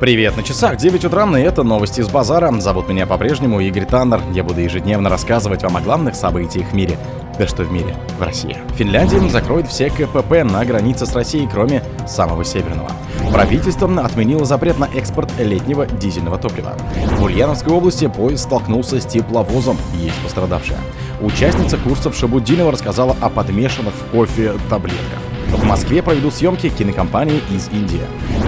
Привет на часах, 9 утра, и это новости с базара. Зовут меня по-прежнему Игорь Таннер. Я буду ежедневно рассказывать вам о главных событиях в мире. Да что в мире, в России. Финляндия закроет все КПП на границе с Россией, кроме самого северного. Правительство отменило запрет на экспорт летнего дизельного топлива. В Ульяновской области поезд столкнулся с тепловозом, есть пострадавшая. Участница курсов Шабудинова рассказала о подмешанных в кофе таблетках. В Москве проведут съемки кинокомпании из Индии.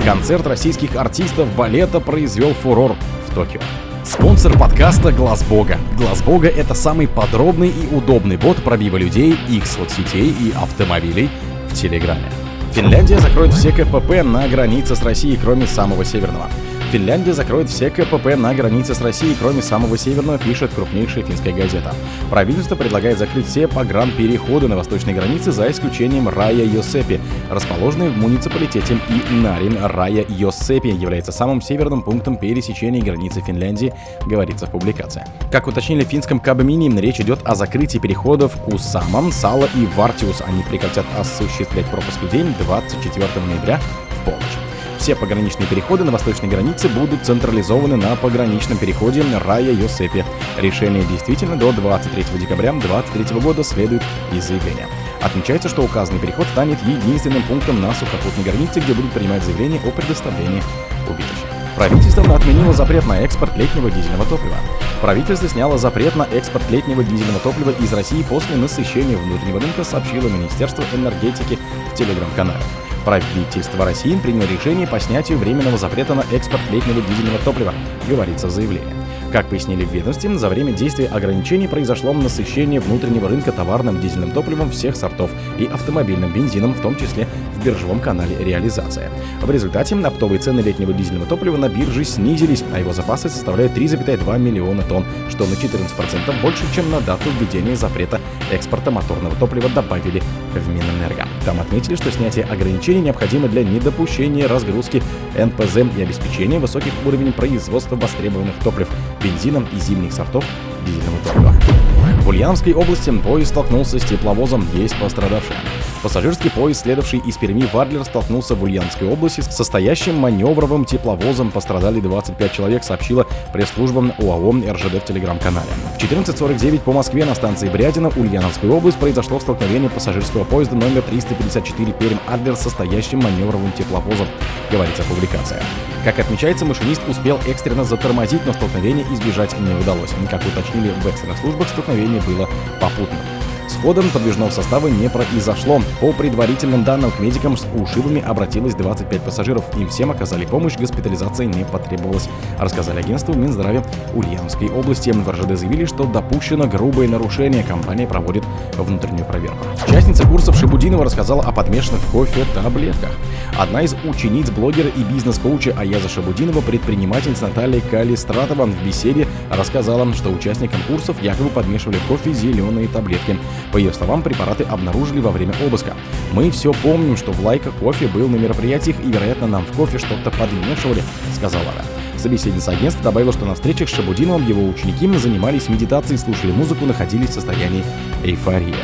Концерт российских артистов балета произвел фурор в Токио. Спонсор подкаста Глаз Бога. Глаз Бога это самый подробный и удобный бот пробива людей, их соцсетей и автомобилей в Телеграме. Финляндия закроет все КПП на границе с Россией, кроме самого северного. Финляндия закроет все КПП на границе с Россией, кроме самого северного, пишет крупнейшая финская газета. Правительство предлагает закрыть все погранпереходы на восточной границе за исключением Рая Йосепи, расположенной в муниципалитете Инарин. Рая Йосепи является самым северным пунктом пересечения границы Финляндии, говорится в публикации. Как уточнили в финском Кабмине, речь идет о закрытии переходов Кусаман, Сала и Вартиус. Они прекратят осуществлять пропуск людей 24 ноября в полночь. Все пограничные переходы на восточной границе будут централизованы на пограничном переходе Рая Йосепи. Решение действительно до 23 декабря 2023 года следует из заявления. Отмечается, что указанный переход станет единственным пунктом на сухопутной границе, где будут принимать заявления о предоставлении убежища. Правительство отменило запрет на экспорт летнего дизельного топлива. Правительство сняло запрет на экспорт летнего дизельного топлива из России после насыщения внутреннего рынка, сообщило Министерство энергетики в телеграм-канале. Правительство России приняло решение по снятию временного запрета на экспорт летнего дизельного топлива, говорится в заявлении. Как пояснили в ведомстве, за время действия ограничений произошло насыщение внутреннего рынка товарным дизельным топливом всех сортов и автомобильным бензином, в том числе в биржевом канале реализация. В результате оптовые цены летнего дизельного топлива на бирже снизились, а его запасы составляют 3,2 миллиона тонн, что на 14% больше, чем на дату введения запрета экспорта моторного топлива добавили в Минэнерго. Там отметили, что снятие ограничений необходимо для недопущения разгрузки НПЗ и обеспечения высоких уровней производства востребованных топлив, бензином и зимних сортов дизельного топлива. В Ульяновской области поезд столкнулся с тепловозом, есть пострадавшие. Пассажирский поезд, следовавший из Перми в Адлер, столкнулся в Ульяновской области с состоящим маневровым тепловозом. Пострадали 25 человек, сообщила пресс-служба УАО РЖД в телеграм-канале. В 14.49 по Москве на станции Брядина, Ульяновская область, произошло столкновение пассажирского поезда номер 354 Пермь-Адлер с состоящим маневровым тепловозом, говорится в публикации. Как отмечается, машинист успел экстренно затормозить, но столкновение избежать не удалось. Как уточнили в экстренных службах, столкновение было попутным. Сходом подвижного состава не произошло. По предварительным данным, к медикам с ушибами обратилось 25 пассажиров. Им всем оказали помощь, госпитализация не потребовалась, рассказали агентству Минздравия Ульяновской области. В РЖД заявили, что допущено грубое нарушение. Компания проводит внутреннюю проверку. Участница курсов Шибудинова рассказала о подмешанных в кофе таблетках. Одна из учениц блогера и бизнес-коуча Аяза Шабудинова, предпринимательница Наталья Калистратова в беседе рассказала, что участникам курсов якобы подмешивали кофе зеленые таблетки. По ее словам, препараты обнаружили во время обыска. Мы все помним, что в лайках кофе был на мероприятиях и, вероятно, нам в кофе что-то подмешивали, сказала она. Собеседница агентства добавила, что на встречах с Шабудиновым его ученики занимались медитацией, слушали музыку, находились в состоянии эйфории.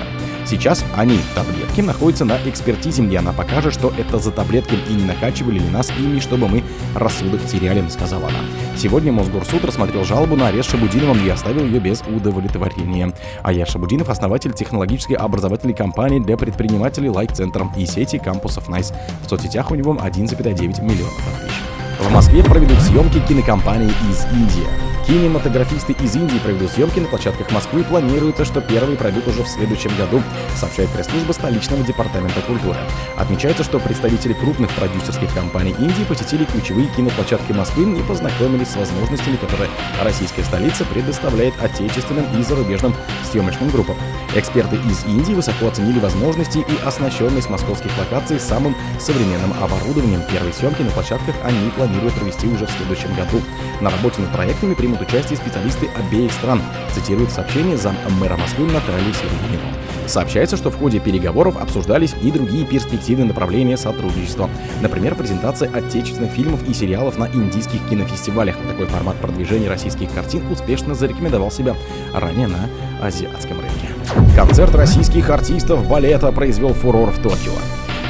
Сейчас они, таблетки, находятся на экспертизе, где она покажет, что это за таблетки и не накачивали ли нас ими, чтобы мы рассудок теряли, сказала она. Сегодня Мосгорсуд рассмотрел жалобу на арест Шабудиновым и оставил ее без удовлетворения. А я Шабудинов, основатель технологической образовательной компании для предпринимателей Like Center и сети кампусов Nice. В соцсетях у него 1,9 миллиона подписчиков. В Москве проведут съемки кинокомпании из Индии. Кинематографисты из Индии проведут съемки на площадках Москвы. Планируется, что первые пройдут уже в следующем году, сообщает пресс-служба столичного департамента культуры. Отмечается, что представители крупных продюсерских компаний Индии посетили ключевые киноплощадки Москвы и познакомились с возможностями, которые российская столица предоставляет отечественным и зарубежным съемочным группам. Эксперты из Индии высоко оценили возможности и оснащенность московских локаций самым современным оборудованием. Первые съемки на площадках они планируют провести уже в следующем году. На работе над проектами примут примут участие специалисты обеих стран, цитирует сообщение зам мэра Москвы Натальи Серединина. Сообщается, что в ходе переговоров обсуждались и другие перспективные направления сотрудничества. Например, презентация отечественных фильмов и сериалов на индийских кинофестивалях. Такой формат продвижения российских картин успешно зарекомендовал себя ранее на азиатском рынке. Концерт российских артистов балета произвел фурор в Токио.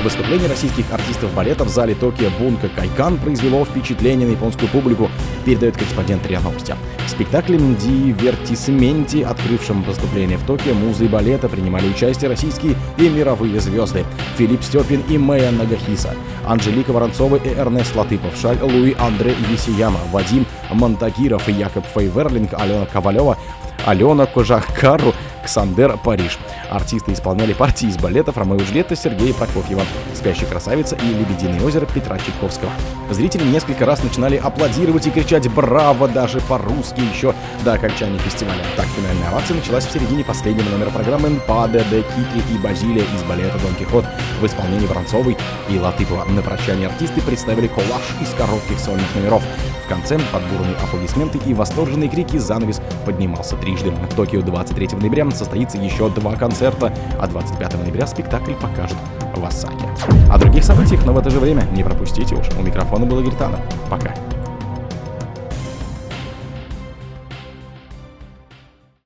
Выступление российских артистов балета в зале Токио Бунка Кайкан произвело впечатление на японскую публику, передает корреспондент РИА Новости. В спектакле «Дивертисменти», открывшем выступление в Токио, музы и балета принимали участие российские и мировые звезды. Филипп Степин и Мэя Нагахиса, Анжелика Воронцова и Эрнест Латыпов, Шаль Луи Андре Есияма, Вадим Монтагиров и Якоб Фейверлинг, Алена Ковалева, Алена Кожахкару, Ксандер Париж. Артисты исполняли партии из балетов Ромео и Сергея Прокофьева, «Спящая красавица» и «Лебединое озеро» Петра Чайковского. Зрители несколько раз начинали аплодировать и кричать «Браво!» даже по-русски еще до окончания фестиваля. Так, финальная овация началась в середине последнего номера программы «Паде де Китли и Базилия» из балета «Дон Кихот» в исполнении Воронцовой и Латыпова. На прощание артисты представили коллаж из коротких сольных номеров. В конце под бурные аплодисменты и восторженные крики занавес поднимался трижды. В Токио 23 ноября состоится еще два концерта, а 25 ноября спектакль покажут в Осаке. О других событиях, но в это же время не пропустите уж. У микрофона был Игорь Таннер. Пока.